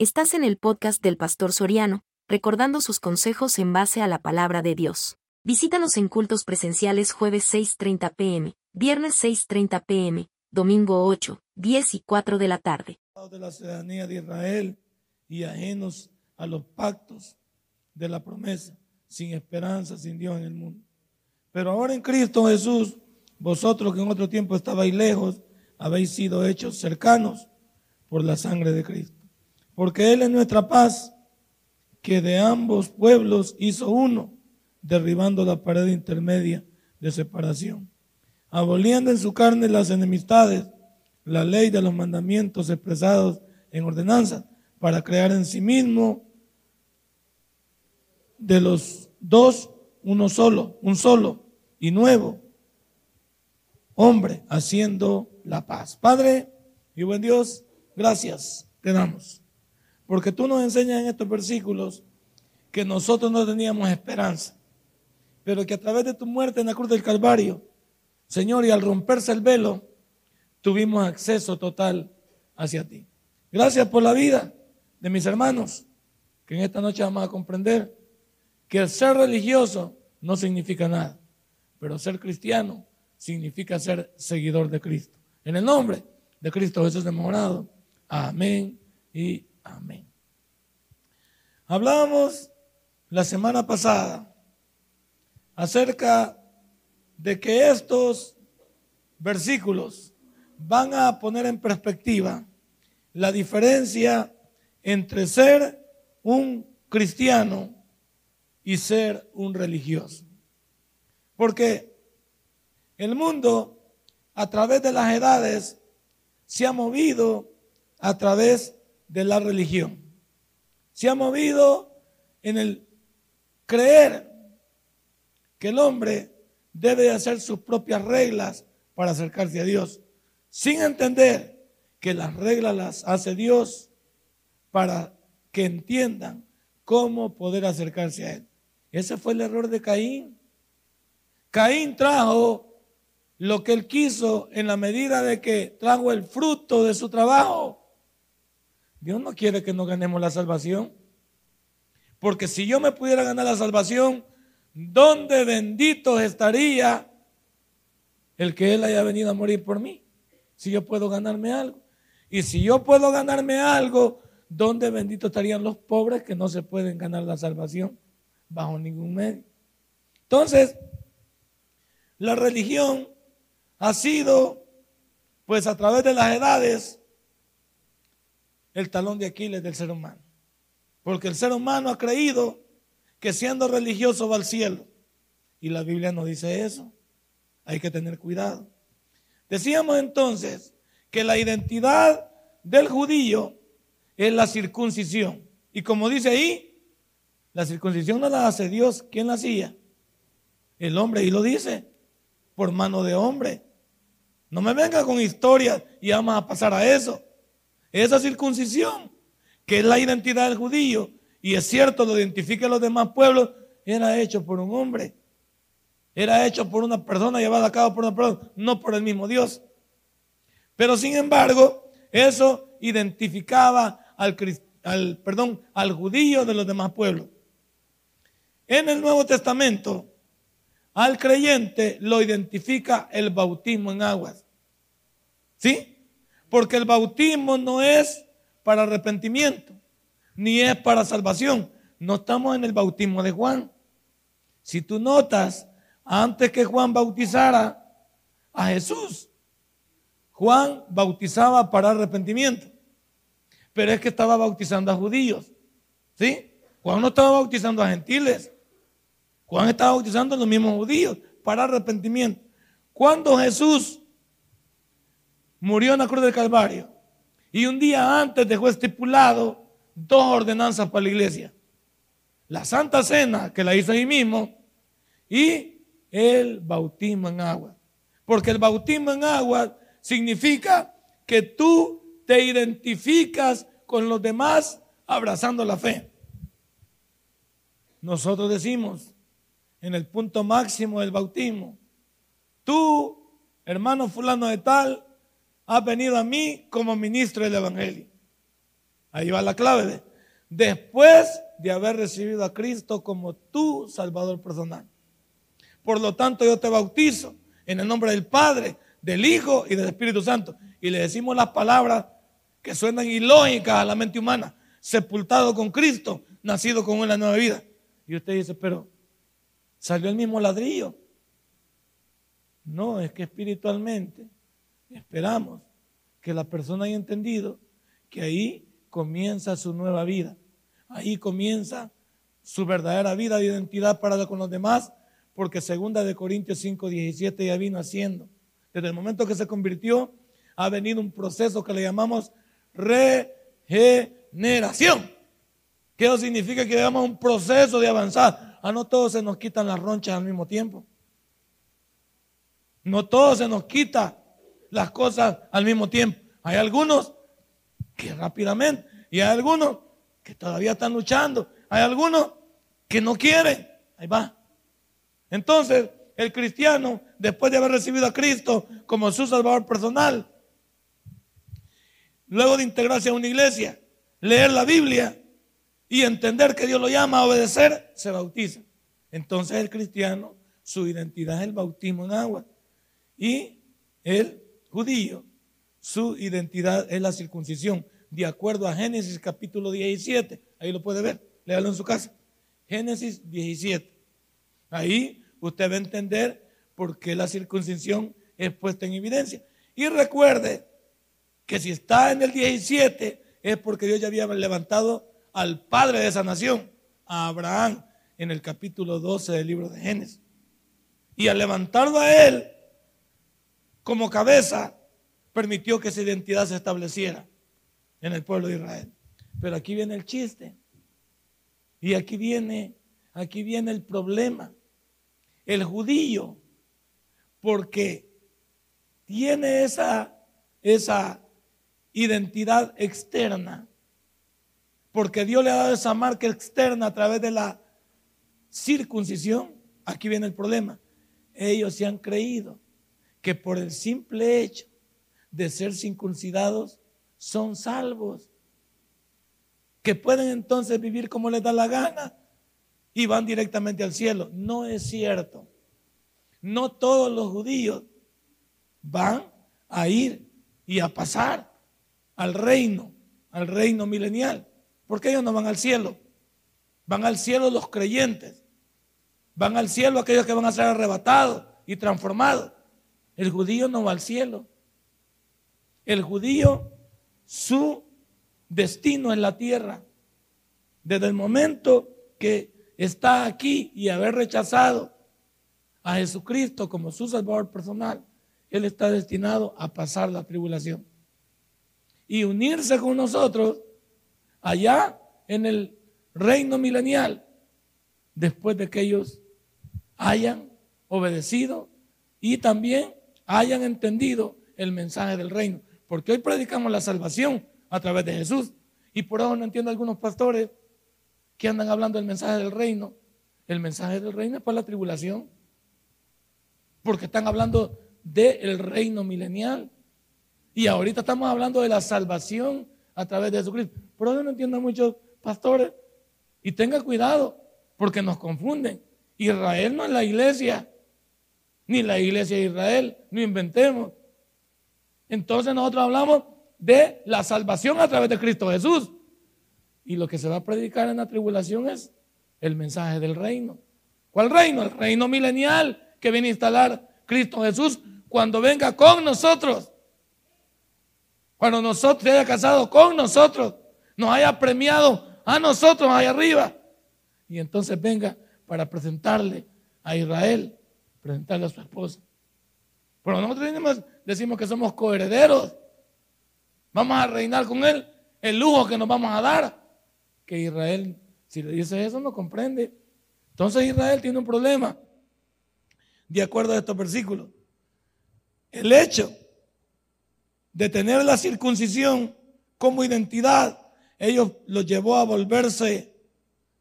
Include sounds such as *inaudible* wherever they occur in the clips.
Estás en el podcast del Pastor Soriano, recordando sus consejos en base a la palabra de Dios. Visítanos en cultos presenciales jueves 6.30 pm, viernes 6.30 pm, domingo 8, 10 y 4 de la tarde. de la ciudadanía de Israel y ajenos a los pactos de la promesa, sin esperanza, sin Dios en el mundo. Pero ahora en Cristo Jesús, vosotros que en otro tiempo estabais lejos, habéis sido hechos cercanos por la sangre de Cristo porque Él es nuestra paz, que de ambos pueblos hizo uno, derribando la pared intermedia de separación, aboliendo en su carne las enemistades, la ley de los mandamientos expresados en ordenanza, para crear en sí mismo de los dos uno solo, un solo y nuevo hombre, haciendo la paz. Padre y buen Dios, gracias te damos porque tú nos enseñas en estos versículos que nosotros no teníamos esperanza, pero que a través de tu muerte en la cruz del Calvario, Señor, y al romperse el velo, tuvimos acceso total hacia ti. Gracias por la vida de mis hermanos, que en esta noche vamos a comprender que el ser religioso no significa nada, pero ser cristiano significa ser seguidor de Cristo. En el nombre de Cristo Jesús de Morado. Amén y Amén. Hablábamos la semana pasada acerca de que estos versículos van a poner en perspectiva la diferencia entre ser un cristiano y ser un religioso. Porque el mundo a través de las edades se ha movido a través de la religión. Se ha movido en el creer que el hombre debe hacer sus propias reglas para acercarse a Dios, sin entender que las reglas las hace Dios para que entiendan cómo poder acercarse a Él. Ese fue el error de Caín. Caín trajo lo que él quiso en la medida de que trajo el fruto de su trabajo. Dios no quiere que nos ganemos la salvación. Porque si yo me pudiera ganar la salvación, ¿dónde bendito estaría el que Él haya venido a morir por mí? Si yo puedo ganarme algo. Y si yo puedo ganarme algo, ¿dónde bendito estarían los pobres que no se pueden ganar la salvación bajo ningún medio? Entonces, la religión ha sido, pues a través de las edades, el talón de Aquiles del ser humano. Porque el ser humano ha creído que siendo religioso va al cielo. Y la Biblia no dice eso. Hay que tener cuidado. Decíamos entonces que la identidad del judío es la circuncisión. Y como dice ahí, la circuncisión no la hace Dios. ¿Quién la hacía? El hombre. Y lo dice, por mano de hombre. No me venga con historias y vamos a pasar a eso. Esa circuncisión, que es la identidad del judío, y es cierto, lo identifica a los demás pueblos, era hecho por un hombre. Era hecho por una persona, llevada a cabo por una persona, no por el mismo Dios. Pero sin embargo, eso identificaba al, al, judío de los demás pueblos. En el Nuevo Testamento, al creyente lo identifica el bautismo en aguas. ¿Sí? Porque el bautismo no es para arrepentimiento, ni es para salvación. No estamos en el bautismo de Juan. Si tú notas, antes que Juan bautizara a Jesús, Juan bautizaba para arrepentimiento. Pero es que estaba bautizando a judíos. ¿Sí? Juan no estaba bautizando a gentiles. Juan estaba bautizando a los mismos judíos para arrepentimiento. Cuando Jesús murió en la cruz del Calvario. Y un día antes dejó estipulado dos ordenanzas para la iglesia. La Santa Cena, que la hizo ahí mismo, y el bautismo en agua. Porque el bautismo en agua significa que tú te identificas con los demás abrazando la fe. Nosotros decimos en el punto máximo del bautismo, tú, hermano fulano de tal, ha venido a mí como ministro del Evangelio. Ahí va la clave. Después de haber recibido a Cristo como tu Salvador personal. Por lo tanto, yo te bautizo en el nombre del Padre, del Hijo y del Espíritu Santo. Y le decimos las palabras que suenan ilógicas a la mente humana. Sepultado con Cristo, nacido con una nueva vida. Y usted dice, pero salió el mismo ladrillo. No, es que espiritualmente esperamos que la persona haya entendido que ahí comienza su nueva vida. Ahí comienza su verdadera vida de identidad para con los demás, porque segunda de Corintios 5, 17 ya vino haciendo. Desde el momento que se convirtió, ha venido un proceso que le llamamos regeneración. ¿Qué eso significa? Que llevamos un proceso de avanzar. A no todos se nos quitan las ronchas al mismo tiempo. No todos se nos quita las cosas al mismo tiempo. Hay algunos que rápidamente y hay algunos que todavía están luchando. Hay algunos que no quieren. Ahí va. Entonces, el cristiano, después de haber recibido a Cristo como su Salvador personal, luego de integrarse a una iglesia, leer la Biblia y entender que Dios lo llama a obedecer, se bautiza. Entonces el cristiano, su identidad es el bautismo en agua. Y el judío, su identidad es la circuncisión, de acuerdo a Génesis capítulo 17. Ahí lo puede ver, léalo en su casa. Génesis 17. Ahí usted va a entender por qué la circuncisión es puesta en evidencia. Y recuerde que si está en el 17 es porque Dios ya había levantado al padre de esa nación, a Abraham, en el capítulo 12 del libro de Génesis. Y al levantarlo a él como cabeza, permitió que esa identidad se estableciera en el pueblo de Israel. Pero aquí viene el chiste. Y aquí viene, aquí viene el problema. El judío, porque tiene esa, esa identidad externa, porque Dios le ha dado esa marca externa a través de la circuncisión, aquí viene el problema. Ellos se han creído que por el simple hecho de ser circuncidados son salvos, que pueden entonces vivir como les da la gana y van directamente al cielo. No es cierto. No todos los judíos van a ir y a pasar al reino, al reino milenial, porque ellos no van al cielo. Van al cielo los creyentes. Van al cielo aquellos que van a ser arrebatados y transformados. El judío no va al cielo. El judío su destino en la tierra. Desde el momento que está aquí y haber rechazado a Jesucristo como su Salvador personal, Él está destinado a pasar la tribulación y unirse con nosotros allá en el reino milenial, después de que ellos hayan obedecido y también hayan entendido el mensaje del reino. Porque hoy predicamos la salvación a través de Jesús. Y por eso no entiendo algunos pastores que andan hablando del mensaje del reino. El mensaje del reino es para la tribulación. Porque están hablando del reino milenial. Y ahorita estamos hablando de la salvación a través de Jesucristo. Por eso no entiendo muchos pastores. Y tenga cuidado, porque nos confunden. Israel no es la iglesia, ni la iglesia de Israel, no inventemos. Entonces nosotros hablamos de la salvación a través de Cristo Jesús. Y lo que se va a predicar en la tribulación es el mensaje del reino. ¿Cuál reino? El reino milenial que viene a instalar Cristo Jesús cuando venga con nosotros. Cuando nosotros se haya casado con nosotros, nos haya premiado a nosotros ahí arriba. Y entonces venga para presentarle a Israel, presentarle a su esposa. Pero nosotros decimos que somos coherederos. Vamos a reinar con Él. El lujo que nos vamos a dar. Que Israel, si le dice eso, no comprende. Entonces Israel tiene un problema. De acuerdo a estos versículos. El hecho de tener la circuncisión como identidad, ellos los llevó a volverse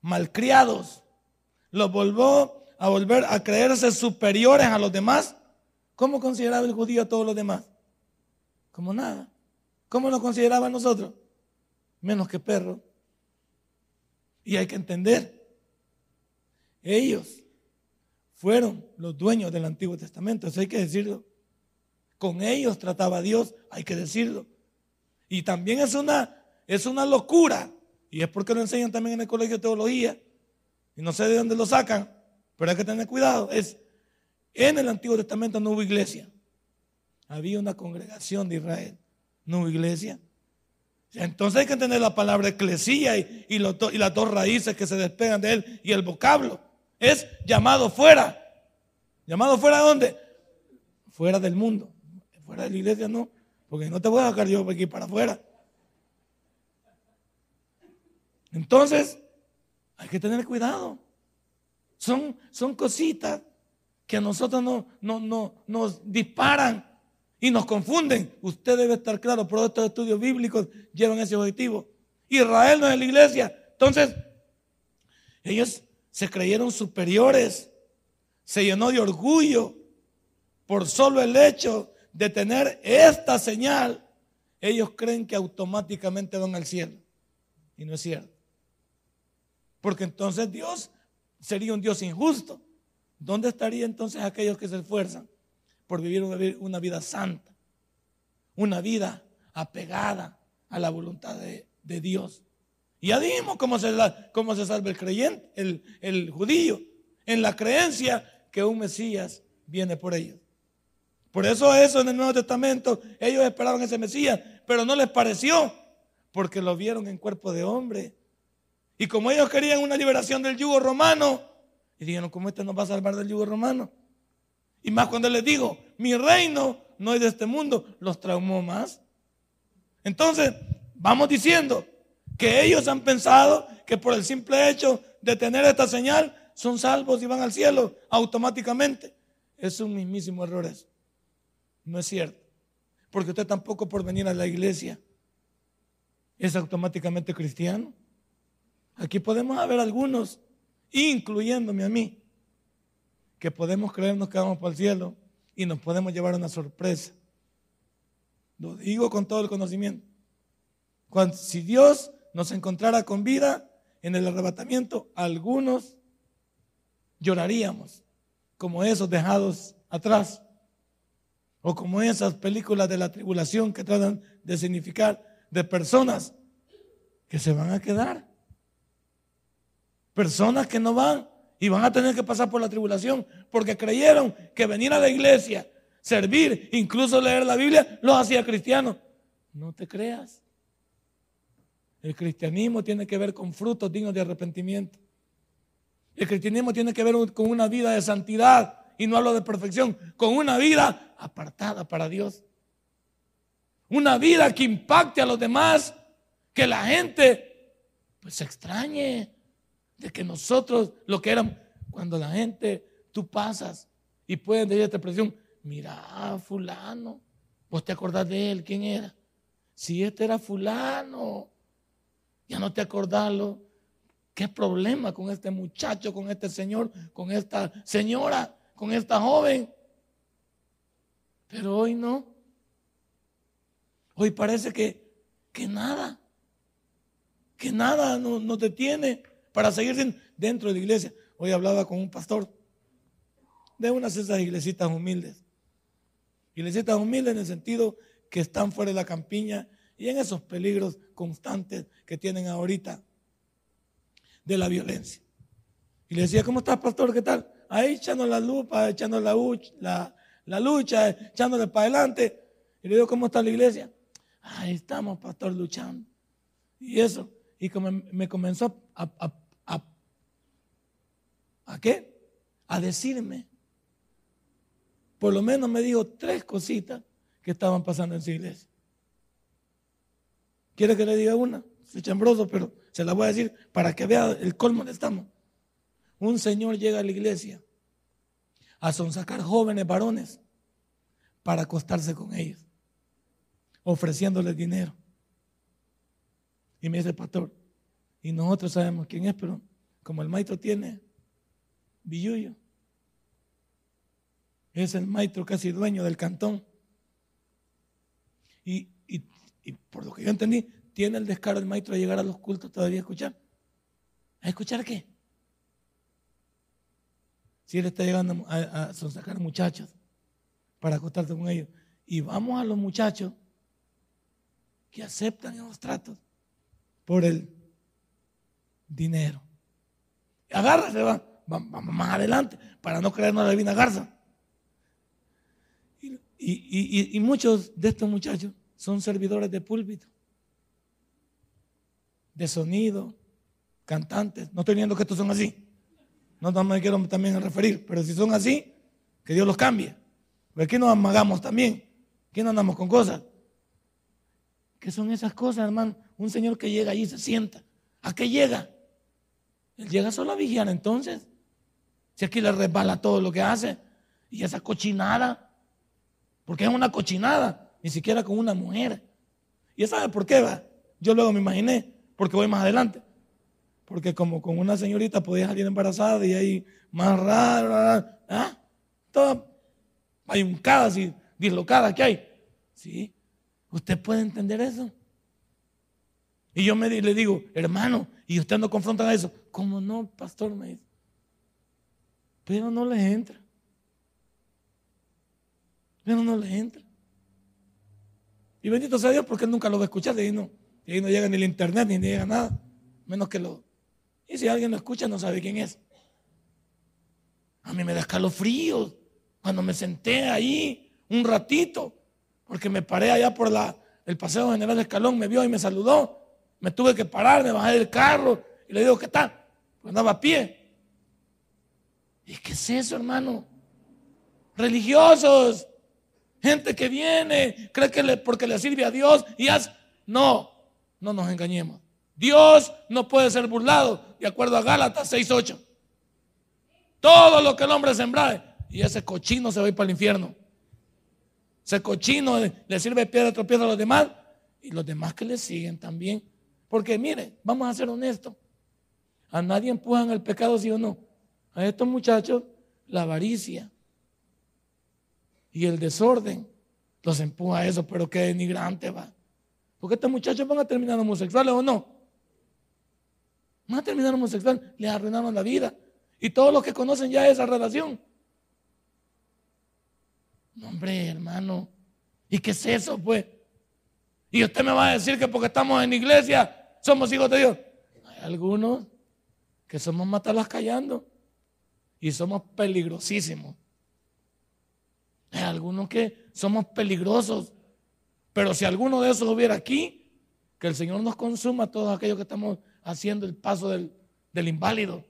malcriados. Los volvió a volver a creerse superiores a los demás ¿Cómo consideraba el judío a todos los demás? Como nada. ¿Cómo nos consideraba nosotros? menos que perros. Y hay que entender, ellos fueron los dueños del Antiguo Testamento, eso hay que decirlo. Con ellos trataba Dios, hay que decirlo. Y también es una, es una locura, y es porque lo enseñan también en el colegio de teología, y no sé de dónde lo sacan, pero hay que tener cuidado. Es, en el Antiguo Testamento no hubo iglesia, había una congregación de Israel, no hubo iglesia. Entonces hay que entender la palabra eclesía y, y, las dos raíces que se despegan de él y el vocablo. Es llamado fuera. ¿Llamado fuera de dónde? Fuera del mundo. Fuera de la iglesia no, porque no te voy a sacar yo aquí para afuera. Entonces, hay que tener cuidado. Son, son cositas que a nosotros no, no, no, nos disparan y nos confunden. Usted debe estar claro, pero estos estudios bíblicos llevan ese objetivo. Israel no es la iglesia. Entonces, ellos se creyeron superiores, se llenó de orgullo por solo el hecho de tener esta señal. Ellos creen que automáticamente van al cielo. Y no es cierto. Porque entonces Dios sería un Dios injusto. ¿Dónde estaría entonces aquellos que se esfuerzan por vivir una vida santa? Una vida apegada a la voluntad de, Dios. Y ya se, cómo se salva el creyente, el, el judío, en la creencia que un Mesías viene por ellos. Por eso eso en el Nuevo Testamento, ellos esperaban ese Mesías, pero no les pareció, porque lo vieron en cuerpo de hombre. Y como ellos querían una liberación del yugo romano, y dijeron, ¿cómo este nos va a salvar del yugo romano? Y más cuando les digo, mi reino no es de este mundo, los traumó más. Entonces, vamos diciendo que ellos han pensado que por el simple hecho de tener esta señal son salvos y van al cielo automáticamente. Es un mismísimo error eso. No es cierto. Porque usted tampoco por venir a la iglesia es automáticamente cristiano. Aquí podemos haber algunos incluyéndome a mí, que podemos creernos que vamos para el cielo y nos podemos llevar una sorpresa. Lo digo con todo el conocimiento. Cuando, si Dios nos encontrara con vida en el arrebatamiento, algunos lloraríamos como esos dejados atrás o como esas películas de la tribulación que tratan de significar de personas que se van a quedar Personas que no van y van a tener que pasar por la tribulación porque creyeron que venir a la iglesia, servir, incluso leer la Biblia, los hacía cristianos. No te creas. El cristianismo tiene que ver con frutos dignos de arrepentimiento. El cristianismo tiene que ver con una vida de santidad, y no hablo de perfección, con una vida apartada para Dios. Una vida que impacte a los demás, que la gente pues se extrañe de que nosotros lo que éramos, cuando la gente, tú pasas y pueden decir esta expresión, mira, fulano, vos te acordás de él, ¿quién era? Si este era fulano, ya no te acordás ¿Qué problema con este muchacho, con este señor, con esta señora, con esta joven? Pero hoy no. Hoy parece que, que nada, que nada nos no detiene para seguir dentro de la iglesia. Hoy hablaba con un pastor de unas de esas iglesitas humildes. Iglesitas humildes en el sentido que están fuera de la campiña y en esos peligros constantes que tienen ahorita de la violencia. Y le decía, ¿cómo estás, pastor? ¿Qué tal? Ahí echando la lupa, echando la, lucha, echándole para adelante. Y le digo, ¿cómo está la iglesia? Ahí estamos, pastor, luchando. Y eso. Y como me comenzó a ¿A qué? A decirme. Por lo menos me dijo tres cositas que estaban pasando en su iglesia. ¿Quiere que le diga una? Soy chambroso, pero se la voy a decir para que vea el colmo donde estamos. Un señor llega a la iglesia a sonsacar jóvenes varones para acostarse con ellos, ofreciéndoles dinero. Y me dice el pastor, y nosotros sabemos quién es, pero como el maestro tiene Villuyo. Es el maestro casi dueño del cantón. Y, por lo que yo entendí, tiene el descaro el maestro de llegar a los cultos todavía a escuchar. ¿A escuchar qué? Si él está llegando a, sacar muchachos para acostarse con ellos. Y vamos a los muchachos que aceptan esos tratos por el dinero. Agárrase, va, vamos más adelante para no creernos la divina garza. Y, muchos de estos muchachos son servidores de púlpito, de sonido, cantantes. No estoy viendo que estos son así. No, me quiero también referir, pero si son así, que Dios los cambie. Porque aquí nos amagamos también. Aquí no andamos con cosas. ¿Qué son esas cosas, hermano? Un señor que llega allí y se sienta. ¿A qué llega? Él llega solo a vigiar entonces. Si aquí le resbala todo lo que hace. Y esa cochinada. Porque es una cochinada. Ni siquiera con una mujer. ¿Y sabe por qué va? Yo luego me imaginé. Porque voy más adelante. Porque como con una señorita podía salir embarazada y ahí más raro, ¿ah? Toda ayuncada, y dislocada que hay. ¿Sí? ¿Usted puede entender eso? Y yo me, le digo, hermano, ¿y usted no confronta eso? ¿Cómo no, pastor? Me dice. Pero no le entra. Pero no le entra. Y bendito sea Dios porque él nunca lo va a escuchar. Y ahí no, y ahí no llega ni el internet ni llega nada. Menos que lo. Y si alguien lo escucha, no sabe quién es. A mí me da escalofríos cuando me senté ahí un ratito. Porque me paré allá por la, el Paseo General Escalón, me vio y me saludó. Me tuve que parar, me bajé del carro y le digo, ¿qué tal? Pues andaba a pie. ¿Y qué es eso, hermano? Religiosos, gente que viene, cree que le, porque le sirve a Dios y hace. No, no nos engañemos. Dios no puede ser burlado, de acuerdo a Gálatas 6:8. Todo lo que el hombre sembra, y ese cochino se va a ir para el infierno. Ese cochino le sirve piedra tropiezo a los demás y los demás que le siguen también. Porque mire, vamos a ser honestos. A nadie empujan el pecado, sí o no. A estos muchachos, la avaricia y el desorden los empuja a eso, pero qué denigrante va. Porque estos muchachos van a terminar homosexuales o no. Van a terminar homosexuales, les arruinaron la vida. Y todos los que conocen ya esa relación hombre, hermano. ¿Y qué es eso, pues? Y usted me va a decir que porque estamos en iglesia somos hijos de Dios. Hay algunos que somos matarlas callando y somos peligrosísimos. Hay algunos que somos peligrosos. Pero si alguno de esos hubiera aquí, que el Señor nos consuma todos aquellos que estamos haciendo el paso del, del inválido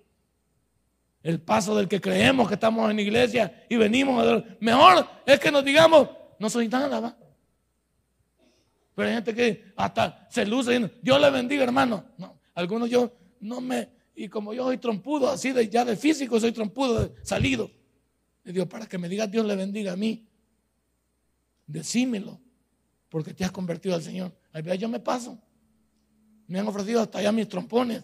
el paso del que creemos que estamos en iglesia y venimos. A... Mejor es que nos digamos, no soy nada, ¿va? Pero hay gente que hasta se luce y Dios le bendiga, hermano. No, algunos yo no me, y como yo soy trompudo, así de ya de físico soy trompudo, salido. Le digo, para que me digas Dios le bendiga a mí, decímelo, porque te has convertido al Señor. Ahí yo me paso. Me han ofrecido hasta allá mis trompones.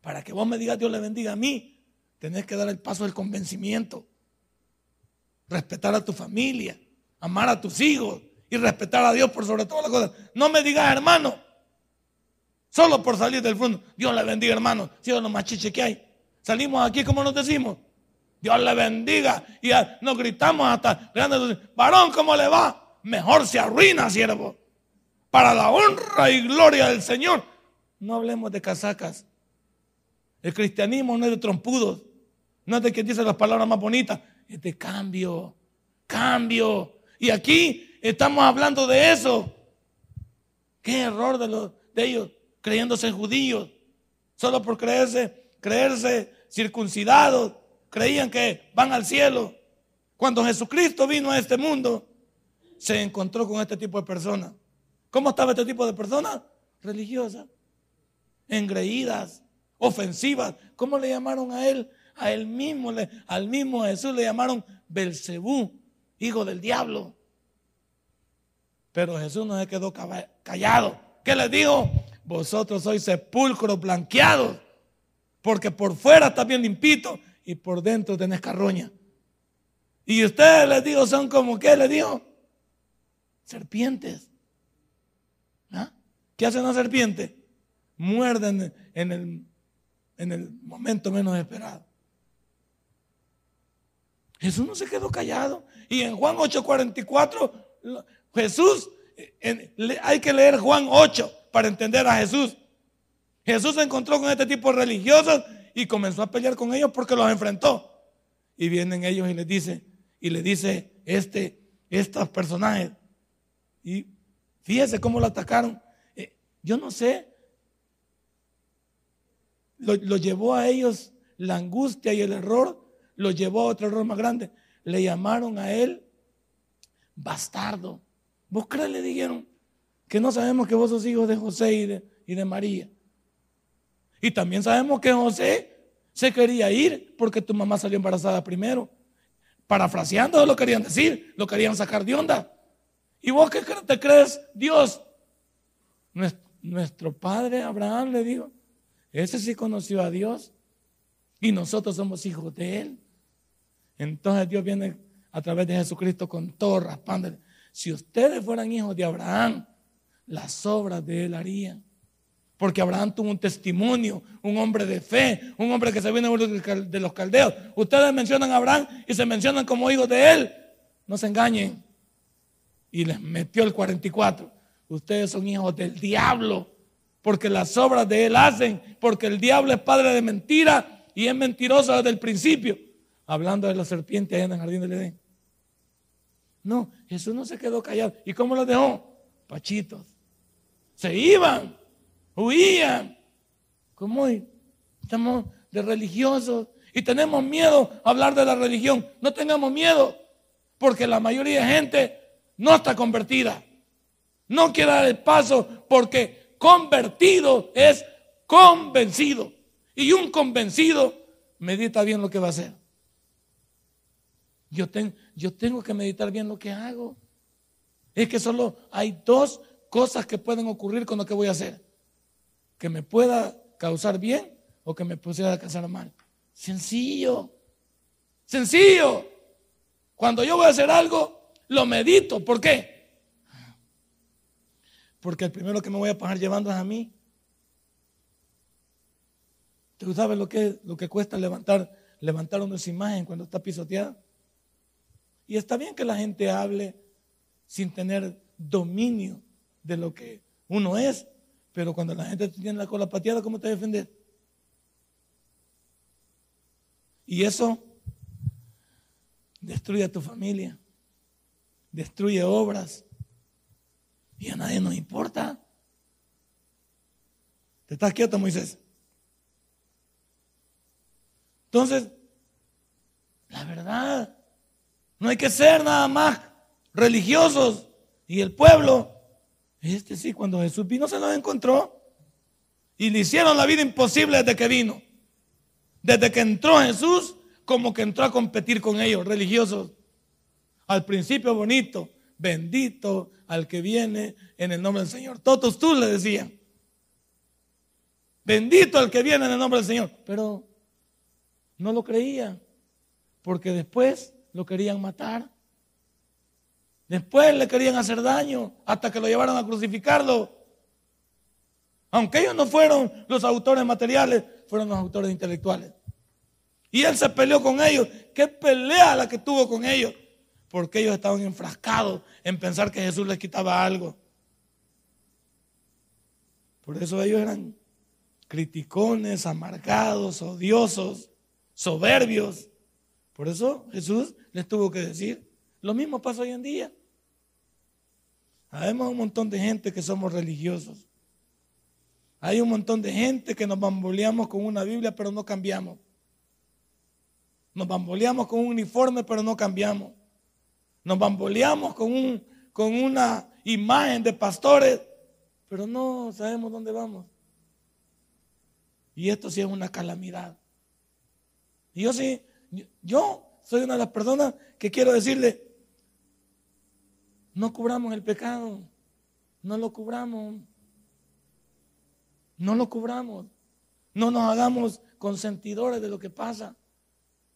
Para que vos me digas Dios le bendiga a mí, tenés que dar el paso del convencimiento. Respetar a tu familia, amar a tus hijos y respetar a Dios por sobre todas las cosas. No me digas, hermano, solo por salir del fondo. Dios le bendiga, hermano. Si es lo más que hay. Salimos aquí, como nos decimos? Dios le bendiga. Y nos gritamos hasta grandes. Varón, ¿cómo le va? Mejor se arruina, siervo. Para la honra y gloria del Señor. No hablemos de casacas. El cristianismo no es de trompudos, no es de quien dice las palabras más bonitas, es de cambio, cambio. Y aquí estamos hablando de eso. Qué error de, los, de ellos, creyéndose judíos, solo por creerse, creerse circuncidados, creían que van al cielo. Cuando Jesucristo vino a este mundo, se encontró con este tipo de personas. ¿Cómo estaba este tipo de personas? Religiosas, engreídas, ofensivas. ¿Cómo le llamaron a él? A él mismo, al mismo Jesús le llamaron Belcebú, hijo del diablo. Pero Jesús no se quedó callado. ¿Qué les dijo? Vosotros sois sepulcros blanqueados, porque por fuera está bien limpito y por dentro tenés carroña. Y ustedes les digo, son como, ¿qué les digo? Serpientes. ¿Ah? ¿Qué hace una serpiente? Muerde en, el, en el momento menos esperado. Jesús no se quedó callado. Y en Juan 8:44, Jesús, hay que leer Juan 8 para entender a Jesús. Jesús se encontró con este tipo de religiosos y comenzó a pelear con ellos porque los enfrentó. Y vienen ellos y les dice, y le dice este, estos personajes. Y fíjese cómo lo atacaron. Eh, yo no sé. Lo, lo llevó a ellos la angustia y el error, lo llevó a otro error más grande. Le llamaron a él bastardo. ¿Vos crees? Le dijeron que no sabemos que vos sos hijo de José y de, y de María. Y también sabemos que José se quería ir porque tu mamá salió embarazada primero. Parafraseando lo querían decir, lo querían sacar de onda. ¿Y vos qué te crees Dios? Nuestro padre Abraham le dijo, ese sí conoció a Dios y nosotros somos hijos de él. Entonces Dios viene a través de Jesucristo con todo raspándole. Si ustedes fueran hijos de Abraham, las obras de él harían. Porque Abraham tuvo un testimonio, un hombre de fe, un hombre que se viene de los caldeos. Ustedes mencionan a Abraham y se mencionan como hijos de él. No se engañen. Y les metió el 44. Ustedes son hijos del diablo, porque las obras de él hacen, porque el diablo es padre de mentira y es mentiroso desde el principio. Hablando de la serpiente allá en el jardín del Edén. No, Jesús no se quedó callado. ¿Y cómo los dejó? Pachitos. Se iban huían. ¿Cómo estamos de religiosos y tenemos miedo a hablar de la religión? No tengamos miedo, porque la mayoría de gente no está convertida. No quiere dar el paso porque convertido es convencido. Y un convencido medita bien lo que va a hacer. Yo, yo tengo que meditar bien lo que hago. Es que solo hay dos cosas que pueden ocurrir con lo que voy a hacer que me pueda causar bien o que me pueda causar mal. Sencillo, sencillo. Cuando yo voy a hacer algo, lo medito. ¿Por qué? Porque el primero que me voy a pasar llevando es a mí. ¿Tú sabes lo que, lo que cuesta levantar, levantar una imagen cuando está pisoteada? Y está bien que la gente hable sin tener dominio de lo que uno es, pero cuando la gente tiene la cola pateada, ¿cómo te defender? Y eso destruye a tu familia, destruye obras. Y a nadie nos importa. ¿Te estás quieto, Moisés? Entonces, la verdad, no hay que ser nada más religiosos. Y el pueblo este sí, cuando Jesús vino se los encontró y le hicieron la vida imposible desde que vino. Desde que entró Jesús, como que entró a competir con ellos, religiosos. Al principio bonito, bendito al que viene en el nombre del Señor. Todos tú le decían. Bendito al que viene en el nombre del Señor. Pero no lo creía, porque después lo querían matar. Después le querían hacer daño hasta que lo llevaron a crucificarlo. Aunque ellos no fueron los autores materiales, fueron los autores intelectuales. Y él se peleó con ellos. ¿Qué pelea la que tuvo con ellos? Porque ellos estaban enfrascados en pensar que Jesús les quitaba algo. Por eso ellos eran criticones, amargados, odiosos, soberbios. Por eso Jesús les tuvo que decir, lo mismo pasa hoy en día. Habemos un montón de gente que somos religiosos. Hay un montón de gente que nos bamboleamos con una Biblia, pero no cambiamos. Nos bamboleamos con un uniforme, pero no cambiamos. Nos bamboleamos con, un, con una imagen de pastores, pero no sabemos dónde vamos. Y esto sí es una calamidad. Y yo sí, yo soy una de las personas que quiero decirle, no cubramos el pecado. No lo cubramos. No lo cubramos. No nos hagamos consentidores de lo que pasa.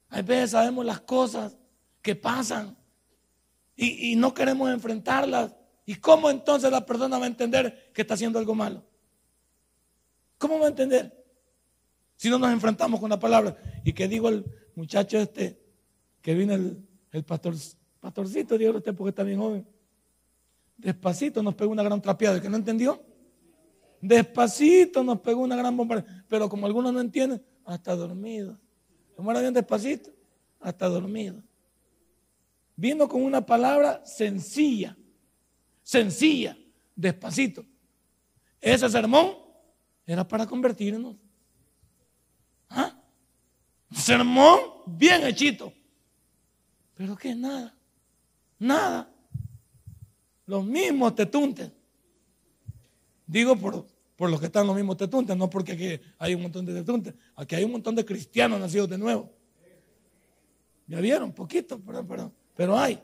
A veces sabemos las cosas que pasan y, no queremos enfrentarlas ¿Y cómo entonces la persona va a entender que está haciendo algo malo? ¿Cómo va a entender? Si no nos enfrentamos con la palabra. ¿Y qué digo el muchacho este que vino el, el pastor, pastorcito, Dios usted porque está bien joven? Despacito nos pegó una gran trapeada, que no entendió. Despacito nos pegó una gran bomba. Pero como algunos no entienden, hasta dormido. Como era bien despacito, hasta dormido. Vino con una palabra sencilla, sencilla, despacito. Ese sermón era para convertirnos. ¿Ah? sermón bien hechito. Pero que nada, nada. Los mismos tetuntes. Digo por, por los que están los mismos tetuntes, no porque aquí hay un montón de tetuntes. Aquí hay un montón de cristianos nacidos de nuevo. Ya vieron, poquito, pero, pero, pero hay.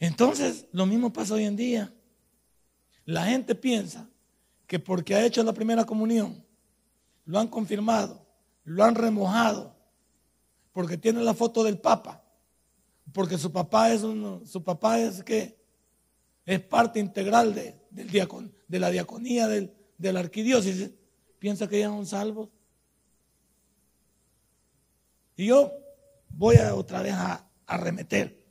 Entonces, lo mismo pasa hoy en día. La gente piensa que porque ha hecho la primera comunión, lo han confirmado, lo han remojado, porque tiene la foto del Papa, porque su papá es su papá es que es parte integral de, del de la diaconía del, de la arquidiócesis, piensa que ya son salvos. Y yo voy a otra vez a, a remeter.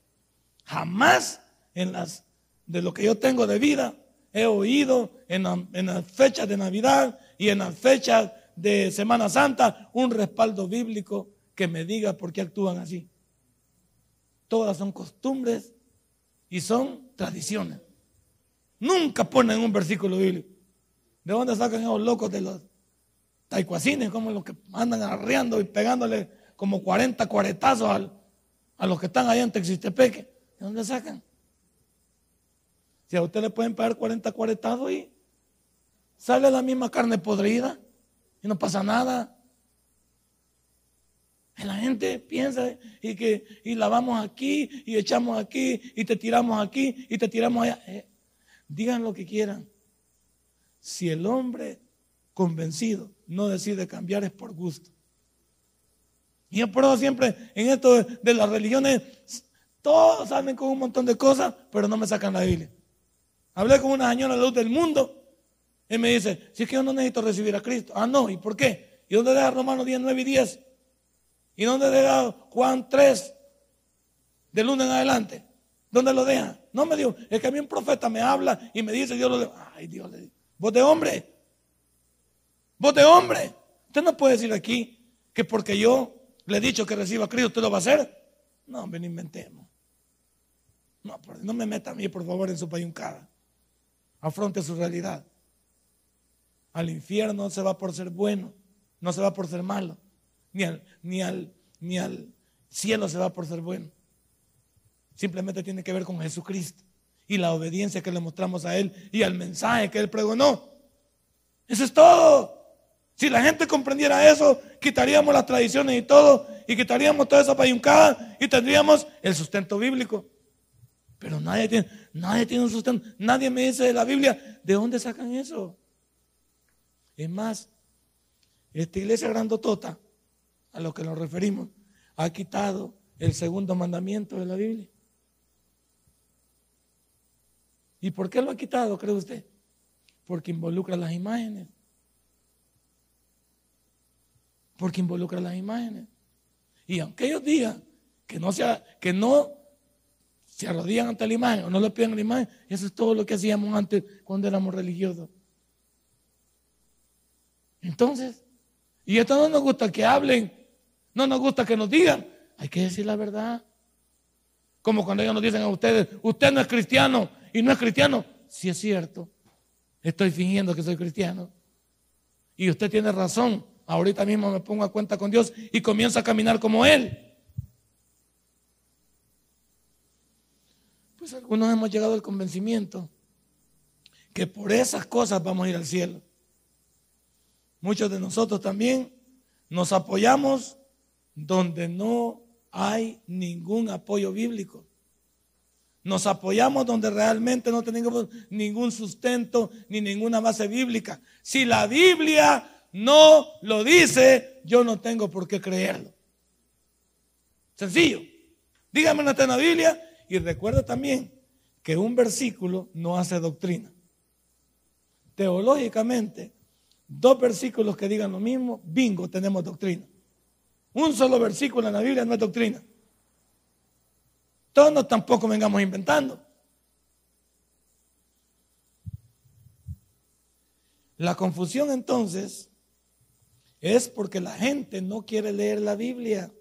Jamás en las de lo que yo tengo de vida he oído en, las fechas de Navidad y en las fechas de Semana Santa un respaldo bíblico que me diga por qué actúan así. Todas son costumbres y son tradiciones. Nunca ponen un versículo bíblico. ¿De dónde sacan esos locos de los taicuacines? Como los que andan arreando y pegándole como 40 cuaretazos a los que están allá en Texistepeque. ¿De dónde sacan? Si a usted le pueden pagar 40 cuaretados y sale la misma carne podrida y no pasa nada. La gente piensa y que y lavamos aquí y echamos aquí y te tiramos aquí y te tiramos allá. Eh, digan lo que quieran. Si el hombre convencido no decide cambiar es por gusto. Y yo por siempre en esto de las religiones, todos salen con un montón de cosas, pero no me sacan la Biblia. Hablé con una señora de luz del mundo. Y me dice, si es que yo no necesito recibir a Cristo. Ah, no, ¿y por qué? ¿Y dónde deja Romanos 10, 9 y 10? ¿Y dónde deja Juan 3 de lunes en adelante? ¿Dónde lo deja? No me dijo, es que a mí un profeta me habla y me dice, Dios lo dijo. Ay, Dios le dijo, vos de hombre, vos de hombre. Usted no puede decir aquí que porque yo le he dicho que reciba a Cristo, usted lo va a hacer. No, hombre, no inventemos. No, no me meta a mí, por favor, en su payuncada afronte su realidad. Al infierno no se va por ser bueno, no se va por ser malo, ni al, ni al, ni al cielo se va por ser bueno. Simplemente tiene que ver con Jesucristo y la obediencia que le mostramos a Él y al mensaje que Él pregonó. Eso es todo. Si la gente comprendiera eso, quitaríamos las tradiciones y todo, y quitaríamos toda esa payuncada y tendríamos el sustento bíblico. Pero nadie tiene, nadie tiene un sustento. Nadie me dice de la Biblia, ¿de dónde sacan eso? Es más, esta iglesia grandotota, a lo que nos referimos, ha quitado el segundo mandamiento de la Biblia. ¿Y por qué lo ha quitado, cree usted? Porque involucra las imágenes. Porque involucra las imágenes. Y aunque ellos digan que no que no se arrodillan ante la imagen o no le piden la imagen. Eso es todo lo que hacíamos antes cuando éramos religiosos. Entonces, y esto no nos gusta que hablen, no nos gusta que nos digan, hay que decir la verdad. Como cuando ellos nos dicen a ustedes, usted no es cristiano y no es cristiano. Si es cierto, estoy fingiendo que soy cristiano. Y usted tiene razón. Ahorita mismo me pongo a cuenta con Dios y comienzo a caminar como Él. Pues algunos hemos llegado al convencimiento que por esas cosas vamos a ir al cielo. Muchos de nosotros también nos apoyamos donde no hay ningún apoyo bíblico. Nos apoyamos donde realmente no tenemos ningún sustento ni ninguna base bíblica. Si la Biblia no lo dice, yo no tengo por qué creerlo. Sencillo. Dígame en la Biblia Y recuerda también que un versículo no hace doctrina. Teológicamente, dos versículos que digan lo mismo, bingo, tenemos doctrina. Un solo versículo en la Biblia no es doctrina. Todos no tampoco vengamos inventando. La confusión entonces es porque la gente no quiere leer la Biblia.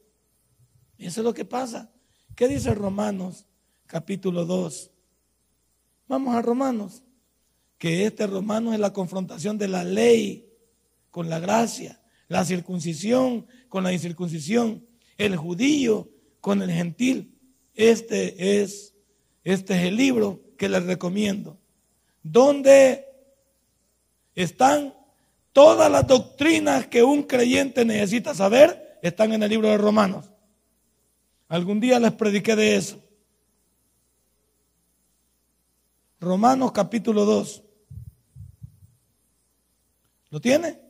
Eso es lo que pasa. ¿Qué dice Romanos capítulo 2? Vamos a Romanos. Que este Romano es la confrontación de la ley con la gracia, la circuncisión con la incircuncisión, el judío con el gentil. Este es, este es el libro que les recomiendo. Donde están todas las doctrinas que un creyente necesita saber, están en el libro de Romanos. Algún día les prediqué de eso. Romanos capítulo 2. ¿Lo tiene?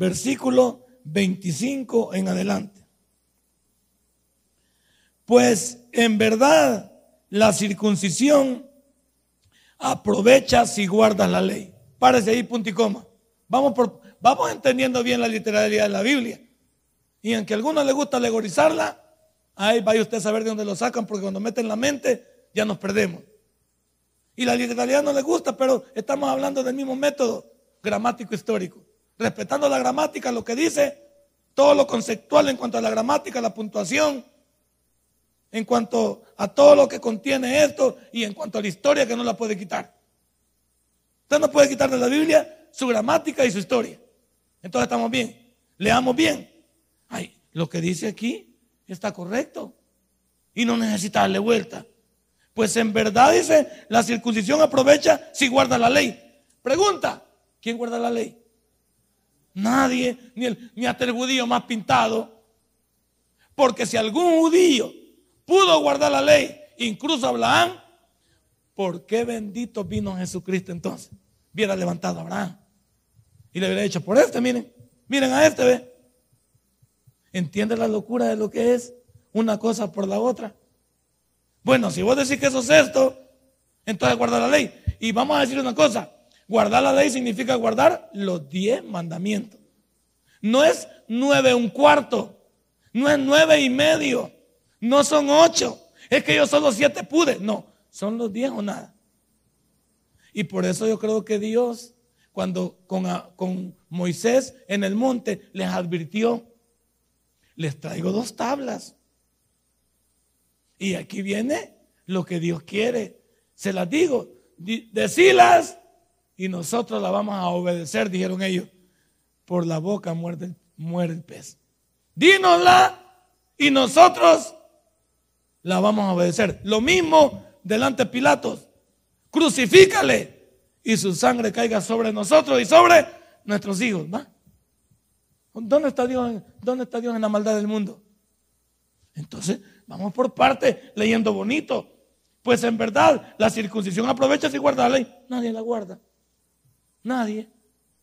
Versículo 25 en adelante. Pues en verdad la circuncisión aprovecha si guardas la ley. Párese ahí, punto y coma. Vamos, por, vamos entendiendo bien la literalidad de la Biblia. Y aunque a algunos les gusta alegorizarla, ahí vaya usted a saber de dónde lo sacan, porque cuando meten la mente ya nos perdemos. Y la literalidad no le gusta, pero estamos hablando del mismo método gramático histórico. Respetando la gramática, lo que dice, todo lo conceptual en cuanto a la gramática, la puntuación, en cuanto a todo lo que contiene esto y en cuanto a la historia que no la puede quitar. Usted no puede quitar de la Biblia su gramática y su historia. Entonces estamos bien. Leamos bien. Ay, lo que dice aquí está correcto. Y no necesita darle vuelta. Pues en verdad dice, la circuncisión aprovecha si guarda la ley. Pregunta, ¿quién guarda la ley? Nadie, ni, el, ni hasta el judío más pintado. Porque si algún judío pudo guardar la ley, incluso Abraham, ¿por qué bendito vino Jesucristo entonces? Hubiera levantado a Abraham y le hubiera dicho, por este, miren, miren a este, ve. ¿Entiende la locura de lo que es una cosa por la otra? Bueno, si vos decís que eso es esto, entonces guarda la ley. Y vamos a decir una cosa, guardar la ley significa guardar los diez mandamientos. No es nueve un cuarto, no es nueve y medio, no son ocho. Es que yo solo siete pude. No, son los diez o nada. Y por eso yo creo que Dios, cuando con, con Moisés en el monte les advirtió, les traigo dos tablas. Y aquí viene lo que Dios quiere. Se las digo, decilas y nosotros la vamos a obedecer, dijeron ellos. Por la boca muere, muere el pez. Dínosla y nosotros la vamos a obedecer. Lo mismo delante de Pilatos. Crucifícale y su sangre caiga sobre nosotros y sobre nuestros hijos. ¿Dónde está Dios, dónde está Dios en la maldad del mundo? Entonces, vamos por parte leyendo bonito. Pues en verdad, la circuncisión aprovecha si guarda la ley. Nadie la guarda. Nadie.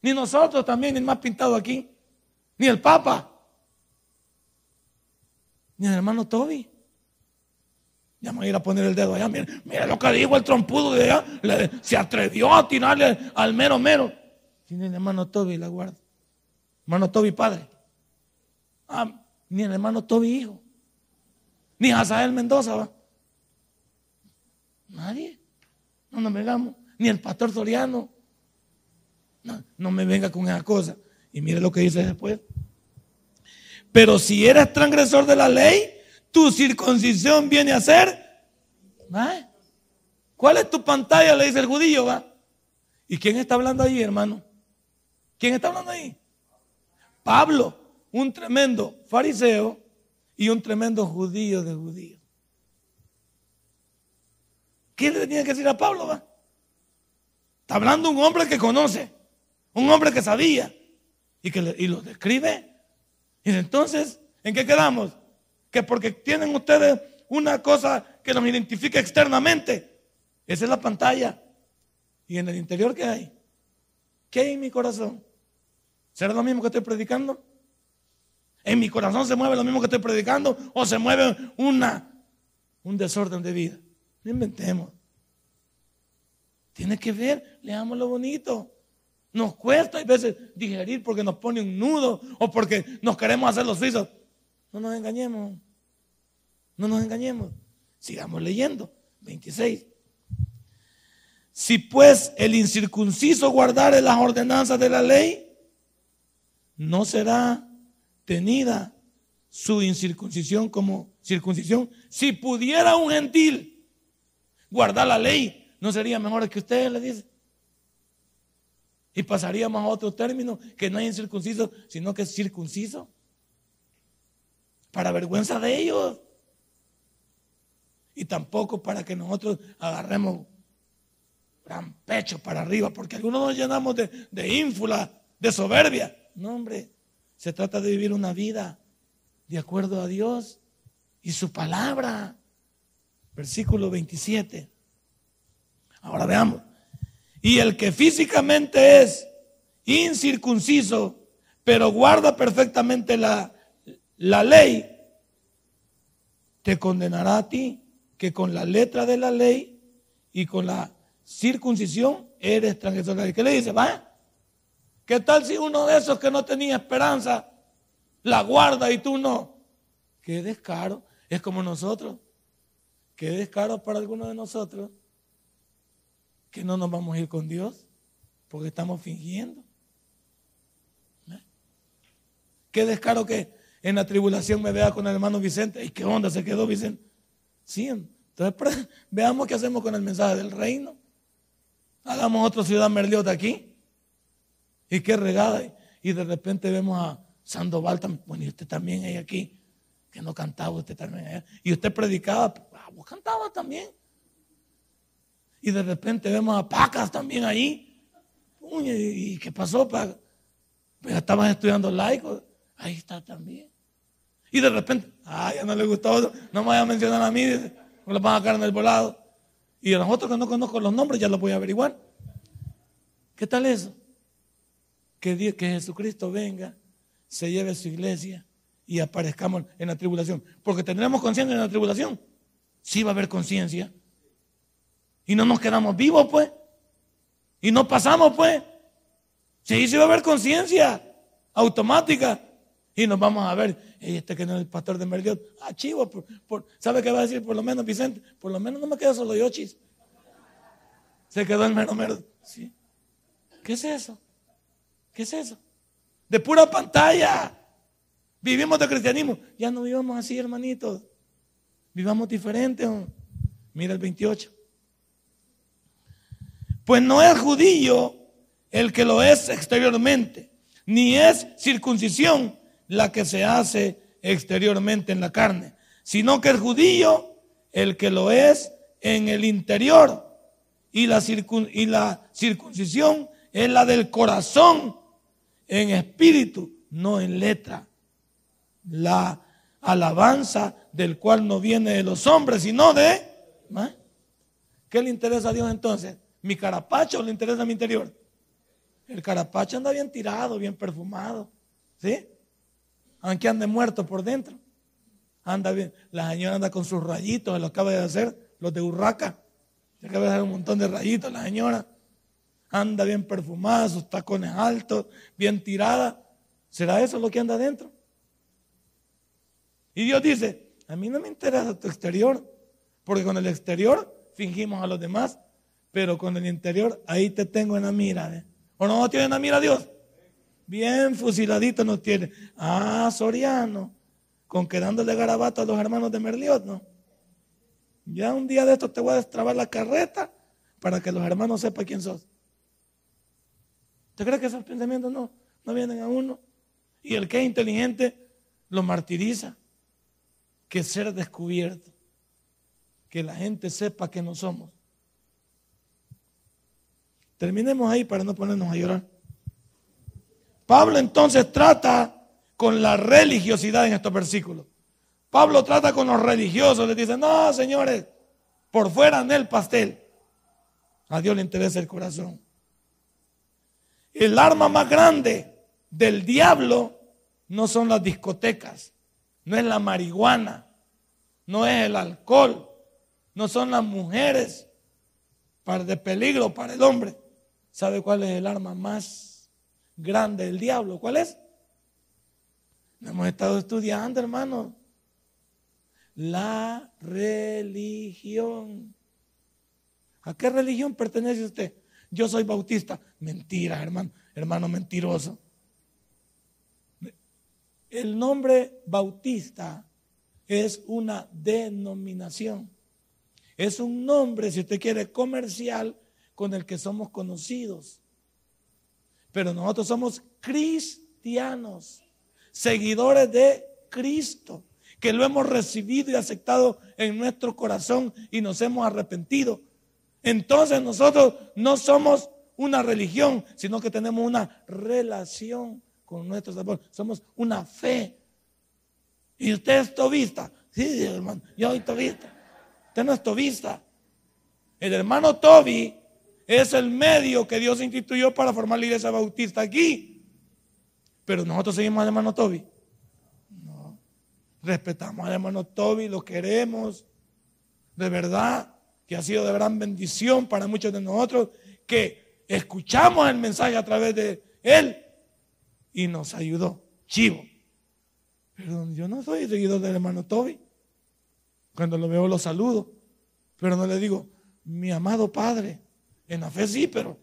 Ni nosotros también, el más pintado aquí. Ni el Papa. Ni el hermano Toby. Ya me voy a ir a poner el dedo allá. Mira, lo que dijo el trompudo de allá. se atrevió a tirarle al mero mero. Tiene el hermano Toby la guarda. Hermano Toby padre. Ah, ni el hermano Toby hijo. Ni Hazael Mendoza va. Nadie. No nos vengamos. Ni el pastor Soriano. No, me venga con esa cosa. Y mire lo que dice después. Pero si eres transgresor de la ley, tu circuncisión viene a ser. ¿Cuál es tu pantalla? Le dice el judío, va. ¿Y quién está hablando ahí, hermano? ¿Quién está hablando ahí? Pablo, un tremendo fariseo y un tremendo judío de judíos. ¿Qué le tenía que decir a Pablo? Va? Está hablando un hombre que conoce, un hombre que sabía y que y lo describe. Y entonces, ¿en qué quedamos? que porque tienen ustedes una cosa que nos identifica externamente, esa es la pantalla. ¿Y en el interior qué hay? ¿Qué hay en mi corazón? ¿Será lo mismo que estoy predicando? ¿En mi corazón se mueve lo mismo que estoy predicando? ¿O se mueve una, un desorden de vida. No inventemos. Tiene que ver, leamos lo bonito. Nos cuesta a veces digerir porque nos pone un nudo o porque nos queremos hacer los suizos. No nos engañemos. No nos engañemos. Sigamos leyendo. 26. Si pues el incircunciso guardare las ordenanzas de la ley, no será tenida su incircuncisión como circuncisión. Si pudiera un gentil guardar la ley, ¿no sería mejor que ustedes, le dice? Y pasaríamos a otro término, que no hay incircunciso, sino que es circunciso. Para vergüenza de ellos. Y tampoco para que nosotros agarremos gran pecho para arriba, porque algunos nos llenamos de, de ínfula, de soberbia. No, hombre, se trata de vivir una vida de acuerdo a Dios y su palabra. Versículo 27. Ahora veamos. Y el que físicamente es incircunciso, pero guarda perfectamente la, la ley, te condenará a ti que con la letra de la ley y con la circuncisión eres transgresor. ¿Qué le dice? ¿Va? ¿Qué tal si uno de esos que no tenía esperanza la guarda y tú no? Qué descaro. Es como nosotros. Qué descaro para algunos de nosotros que no nos vamos a ir con Dios porque estamos fingiendo. ¿Eh? Qué descaro que en la tribulación me vea con el hermano Vicente. ¿Y qué onda se quedó Vicente? Sí, entonces *laughs* veamos qué hacemos con el mensaje del reino. Hagamos otra ciudad Merliot aquí. Y qué regada. Y de repente vemos a Sandoval también. Bueno, y usted también ahí aquí. Que no cantaba usted también allá. Y usted predicaba. Ah, vos cantaba también. Y de repente vemos a Pacas también ahí. ¿Y qué pasó, Pacas? Pues estabas estudiando laico. Ahí está también. Y de repente, ah, ya no le gustó, no me vaya a mencionar a mí, no le van a sacar en el volado. Y a los otros que no conozco los nombres ya los voy a averiguar. ¿Qué tal eso? Que, Dios, que Jesucristo venga, se lleve a su iglesia y aparezcamos en la tribulación. Porque tendremos conciencia en la tribulación. Sí va a haber conciencia. Y no nos quedamos vivos, pues. Y no pasamos, pues. Sí, sí va a haber conciencia automática. Y nos vamos a ver, este que no es el pastor de Merliot, ah, chivo, por, ¿sabe qué va a decir por lo menos Vicente? Por lo menos no me quedo solo yo, chis. Se quedó el mero mero. ¿Sí? ¿Qué es eso? ¿Qué es eso? De pura pantalla. Vivimos de cristianismo. Ya no vivamos así, hermanitos. Vivamos diferente. Mira el 28. Pues no es judío el que lo es exteriormente, ni es circuncisión la que se hace exteriormente en la carne, sino que el judío, el que lo es en el interior, y la, circuncisión es la del corazón, en espíritu, no en letra. La alabanza del cual no viene de los hombres, sino de... ¿Qué le interesa a Dios entonces? ¿Mi carapacho le interesa mi interior? El carapacho anda bien tirado, bien perfumado. ¿Sí? aunque ande muerto por dentro. Anda bien. La señora anda con sus rayitos, se lo acaba de hacer, los de Urraca. Se acaba de hacer un montón de rayitos la señora. Anda bien perfumada, sus tacones altos, bien tirada. ¿Será eso lo que anda adentro? Y Dios dice, a mí no me interesa tu exterior, porque con el exterior fingimos a los demás, pero con el interior ahí te tengo en la mira. ¿eh? ¿O no tiene en la mira Dios? Bien fusiladito nos tiene. Ah, Soriano, con quedándole garabato a los hermanos de Merliot, ¿no? Ya un día de esto te voy a destrabar la carreta para que los hermanos sepan quién sos. ¿Usted cree que esos pensamientos no, no vienen a uno? Y el que es inteligente lo martiriza. Que ser descubierto. Que la gente sepa que no somos. Terminemos ahí para no ponernos a llorar. Pablo entonces trata con la religiosidad en estos versículos. Pablo trata con los religiosos, les dice, no, señores, por fuera en el pastel. A Dios le interesa el corazón. El arma más grande del diablo no son las discotecas, no es la marihuana, no es el alcohol, no son las mujeres para de peligro para el hombre. ¿Sabe cuál es el arma más grande del diablo? ¿Cuál es? Hemos estado estudiando, hermano. La religión. ¿A qué religión pertenece usted? Yo soy bautista. Mentira, hermano, hermano mentiroso. El nombre bautista es una denominación. Es un nombre, si usted quiere, comercial con el que somos conocidos. Pero nosotros somos cristianos, seguidores de Cristo, que lo hemos recibido y aceptado en nuestro corazón y nos hemos arrepentido. Entonces nosotros no somos una religión, sino que tenemos una relación con nuestro Salvador. Somos una fe. Y usted es tobista. Sí, hermano, yo soy tobista. Usted no es tobista. El hermano Toby es el medio que Dios instituyó para formar la iglesia bautista aquí. Pero nosotros seguimos al hermano Toby. No. Respetamos al hermano Toby, lo queremos. De verdad que ha sido de gran bendición para muchos de nosotros que escuchamos el mensaje a través de él y nos ayudó. Chivo. Pero yo no soy seguidor del hermano Toby. Cuando lo veo lo saludo. Pero no le digo, mi amado padre. En la fe sí, pero,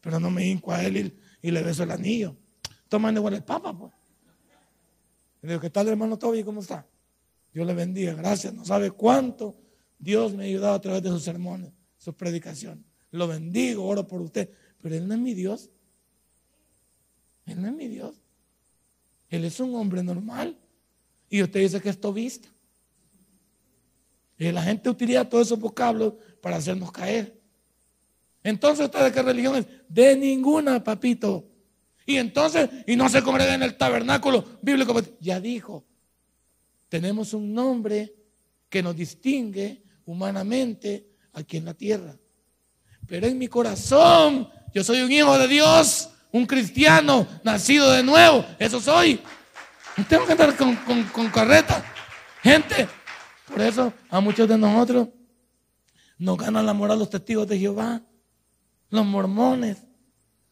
pero no me hinco a él y, le beso el anillo. Toman igual el papa, pues. Le digo, ¿qué tal hermano Toby? ¿Cómo está? Dios le bendiga, gracias. No sabe cuánto Dios me ha ayudado a través de sus sermones, sus predicaciones. Lo bendigo, oro por usted. Pero Él no es mi Dios. Él no es mi Dios. Él es un hombre normal. Y usted dice que es tobista. Y la gente utiliza todos esos vocablos para hacernos caer. Entonces, ¿usted de qué religión es? De ninguna, papito. Y entonces, y no se congrega en el tabernáculo bíblico. Ya dijo, tenemos un nombre que nos distingue humanamente aquí en la tierra. Pero en mi corazón, yo soy un hijo de Dios, un cristiano, nacido de nuevo. Eso soy. tengo que andar con, con carreta. Gente, por eso a muchos de nosotros nos ganan la moral los testigos de Jehová, los mormones,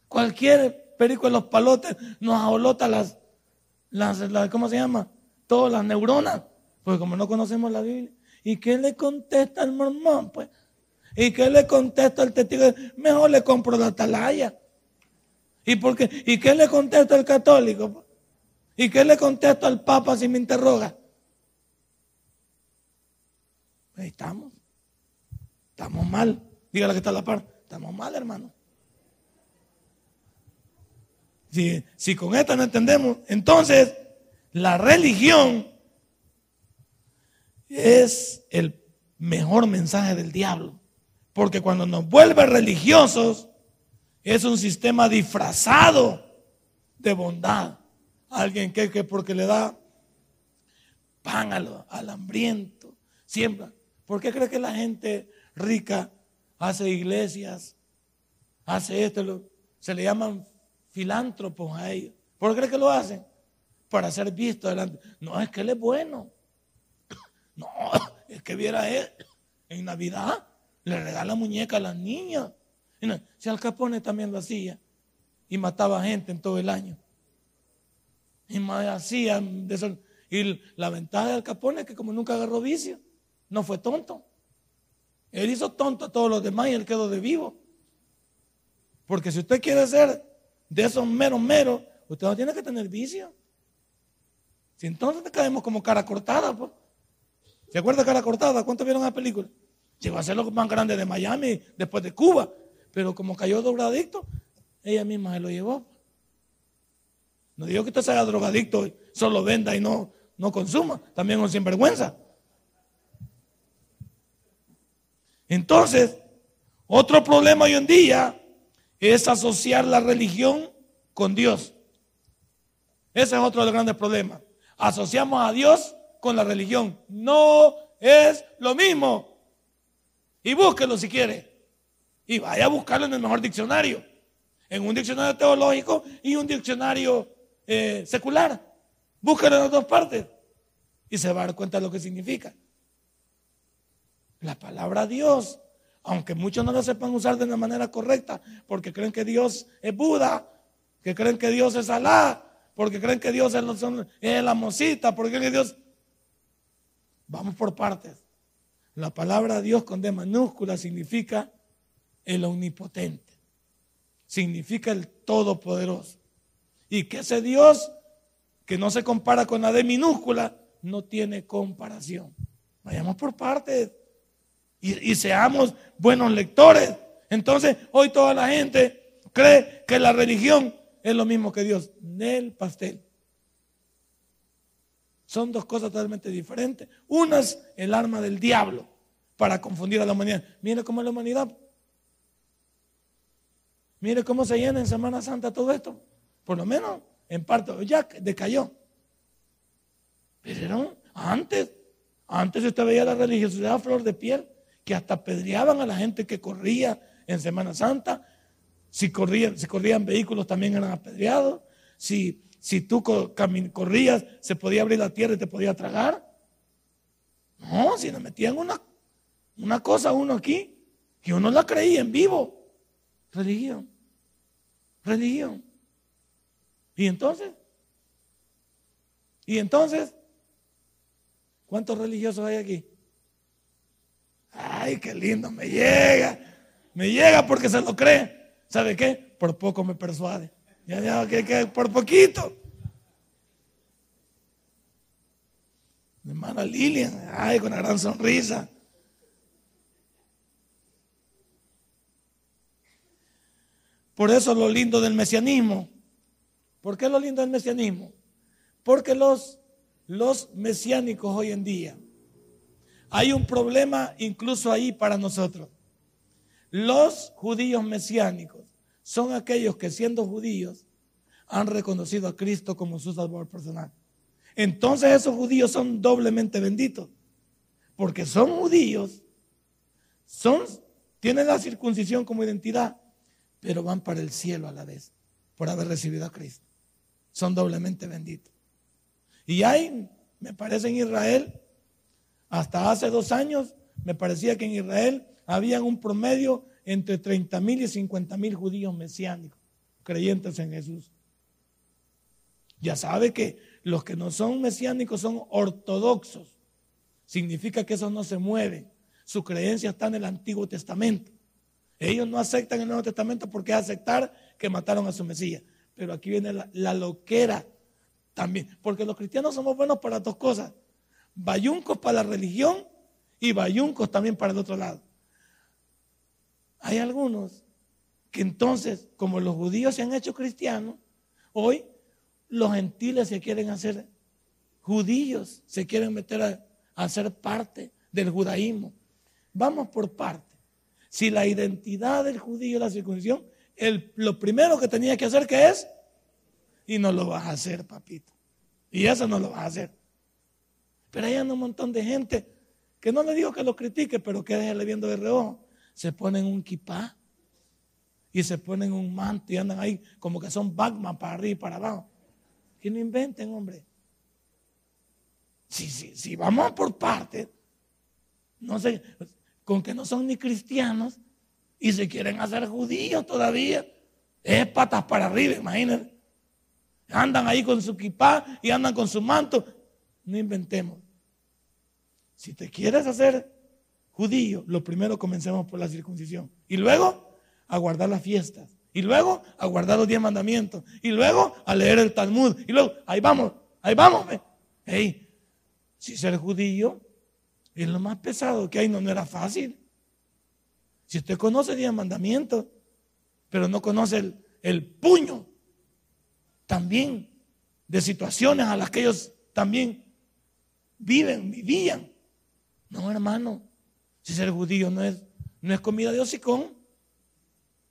cualquier perico de los palotes nos abolota las, las, ¿cómo se llama? Todas las neuronas, porque como no conocemos la Biblia. ¿Y qué le contesta el mormón? Pues, ¿y qué le contesta el testigo? Mejor le compro la atalaya. ¿Y, por qué? ¿Y qué le contesta el católico? ¿Y qué le contesta al papa si me interroga? Ahí estamos. Estamos mal. Dígale que está a la par. Estamos mal, hermano. Si, si con esto no entendemos, entonces la religión es el mejor mensaje del diablo. Porque cuando nos vuelve religiosos, es un sistema disfrazado de bondad. Alguien que, que porque le da pan al, hambriento, siembra. ¿Por qué cree que la gente rica hace iglesias, hace esto? se le llaman filántropos a ellos. ¿Por qué cree que lo hacen? Para ser visto delante. No, es que él es bueno. *coughs* No, es que viera él en Navidad le regala muñeca a las niñas. Si Al Capone también lo hacía y mataba gente en todo el año. Y más hacía Y la ventaja de Al Capone es que como nunca agarró vicio, no fue tonto. Él hizo tonto a todos los demás y él quedó de vivo. Porque si usted quiere ser de esos meros meros, usted no tiene que tener vicio. Si entonces te caemos como cara cortada, pues. ¿Se acuerda cara cortada? ¿Cuántos vieron la película? Llegó a ser lo más grande de Miami después de Cuba. Pero como cayó drogadicto, ella misma se lo llevó. No digo que usted sea drogadicto y solo venda y no, no consuma. También un sinvergüenza. Entonces, otro problema hoy en día es asociar la religión con Dios. Ese es otro de los grandes problemas. Asociamos a Dios con la religión. No es lo mismo. Y búsquelo si quiere. Y vaya a buscarlo en el mejor diccionario. En un diccionario teológico y un diccionario eh, secular. Búsquelo en las dos partes. Y se va a dar cuenta de lo que significa. La palabra Dios, aunque muchos no la sepan usar de una manera correcta, porque creen que Dios es Buda, que creen que Dios es Alá, porque creen que Dios es la mosita, porque creen que Dios... Vamos por partes. La palabra Dios con D mayúscula significa el omnipotente, significa el todopoderoso. Y que ese Dios que no se compara con la D minúscula no tiene comparación. Vayamos por partes y, seamos buenos lectores. Entonces, hoy toda la gente cree que la religión es lo mismo que Dios. Del pastel. Son dos cosas totalmente diferentes. Una es el arma del diablo para confundir a la humanidad. Mire cómo es la humanidad. Mire cómo se llena en Semana Santa todo esto. Por lo menos en parte ya decayó. Pero antes, antes usted veía la religiosidad a flor de piel, que hasta apedreaban a la gente que corría en Semana Santa. Si corrían, si corrían vehículos también eran apedreados. Si, si tú corrías, se podía abrir la tierra y te podía tragar. No, si nos metían una, una cosa uno aquí, que uno la creía en vivo. Religión. Religión. ¿Y entonces? ¿Y entonces? ¿Cuántos religiosos hay aquí? Ay, qué lindo, me llega. Me llega porque se lo cree. ¿Sabe qué? Por poco me persuade. Ya, ya, que, por poquito. Mi hermana Lilian, ay, con una gran sonrisa. Por eso lo lindo del mesianismo ¿Por qué lo lindo del mesianismo? Porque los, los mesiánicos hoy en día, hay un problema incluso ahí para nosotros. Los judíos mesiánicos son aquellos que siendo judíos han reconocido a Cristo como su salvador personal. Entonces esos judíos son doblemente benditos, porque son judíos, son, tienen la circuncisión como identidad, pero van para el cielo a la vez por haber recibido a Cristo son doblemente benditos. Y hay, me parece en Israel, hasta hace dos años, me parecía que en Israel había un promedio entre 30 mil y 50 mil judíos mesiánicos, creyentes en Jesús. Ya sabe que los que no son mesiánicos son ortodoxos. Significa que eso no se mueve. Su creencia está en el Antiguo Testamento. Ellos no aceptan el Nuevo Testamento porque es aceptar que mataron a su Mesías. Pero aquí viene la, loquera también. Porque los cristianos somos buenos para dos cosas. Bayuncos para la religión y bayuncos también para el otro lado. Hay algunos que entonces, como los judíos se han hecho cristianos, hoy los gentiles se quieren hacer judíos, se quieren meter a, a ser parte del judaísmo. Vamos por parte. Si la identidad del judío es la circuncisión, lo primero que tenía que hacer que es, y no lo vas a hacer, papito. Y eso no lo vas a hacer. Pero hay un montón de gente que no le digo que lo critique, pero que déjale viendo de reojo. Se ponen un kipá y se ponen un manto y andan ahí como que son Batman para arriba y para abajo. Que no inventen, hombre. Si, si, si vamos por partes, no sé, con que no son ni cristianos, y se quieren hacer judíos todavía. Es patas para arriba, imagínense. Andan ahí con su kipá y andan con su manto. No inventemos. Si te quieres hacer judío, lo primero comencemos por la circuncisión. Y luego a guardar las fiestas. Y luego a guardar los diez mandamientos. Y luego a leer el Talmud. Y luego, ahí vamos, ahí vamos. Hey, si ser judío es lo más pesado que hay, no, era fácil. Si usted conoce el mandamientos, pero no conoce el, puño también de situaciones a las que ellos también viven, vivían. No, hermano, si ser judío no es, no es comida de hocicón,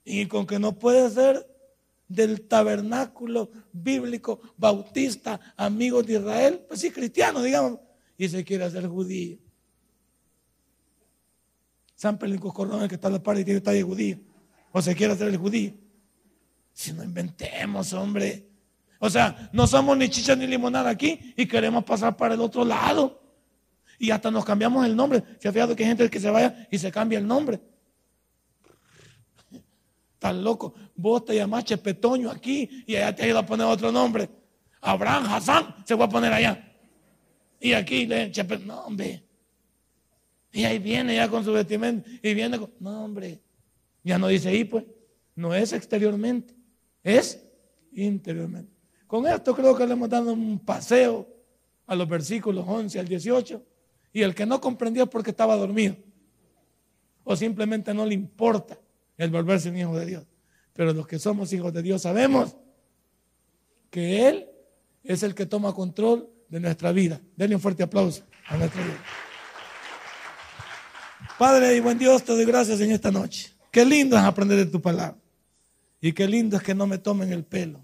y con que no puede ser del tabernáculo bíblico bautista, amigos de Israel, pues sí, cristiano, digamos, y se quiere hacer judío. San Pelinco Cordón, el que está en la par y tiene talla judío. O se quiere hacer el judío. Si no inventemos, hombre. O sea, no somos ni chicha ni limonada aquí y queremos pasar para el otro lado. Y hasta nos cambiamos el nombre. ¿Se ha fijado que hay gente que se vaya y se cambia el nombre? Tan loco. Vos te llamás Chepetoño aquí y allá te ido a poner otro nombre. Abraham Hassan se va a poner allá. Y aquí le Chepetoño. No, hombre. Y ahí viene ya con su vestimenta y viene con. No, hombre. Ya no dice ahí, pues. No es exteriormente, es interiormente. Con esto creo que le hemos dado un paseo a los versículos 11 al 18. Y el que no comprendió es porque estaba dormido. O simplemente no le importa el volverse un hijo de Dios. Pero los que somos hijos de Dios sabemos que Él es el que toma control de nuestra vida. Denle un fuerte aplauso a nuestra vida. Padre y buen Dios, te doy gracias en esta noche. Qué lindo es aprender de tu palabra. Y qué lindo es que no me tomen el pelo.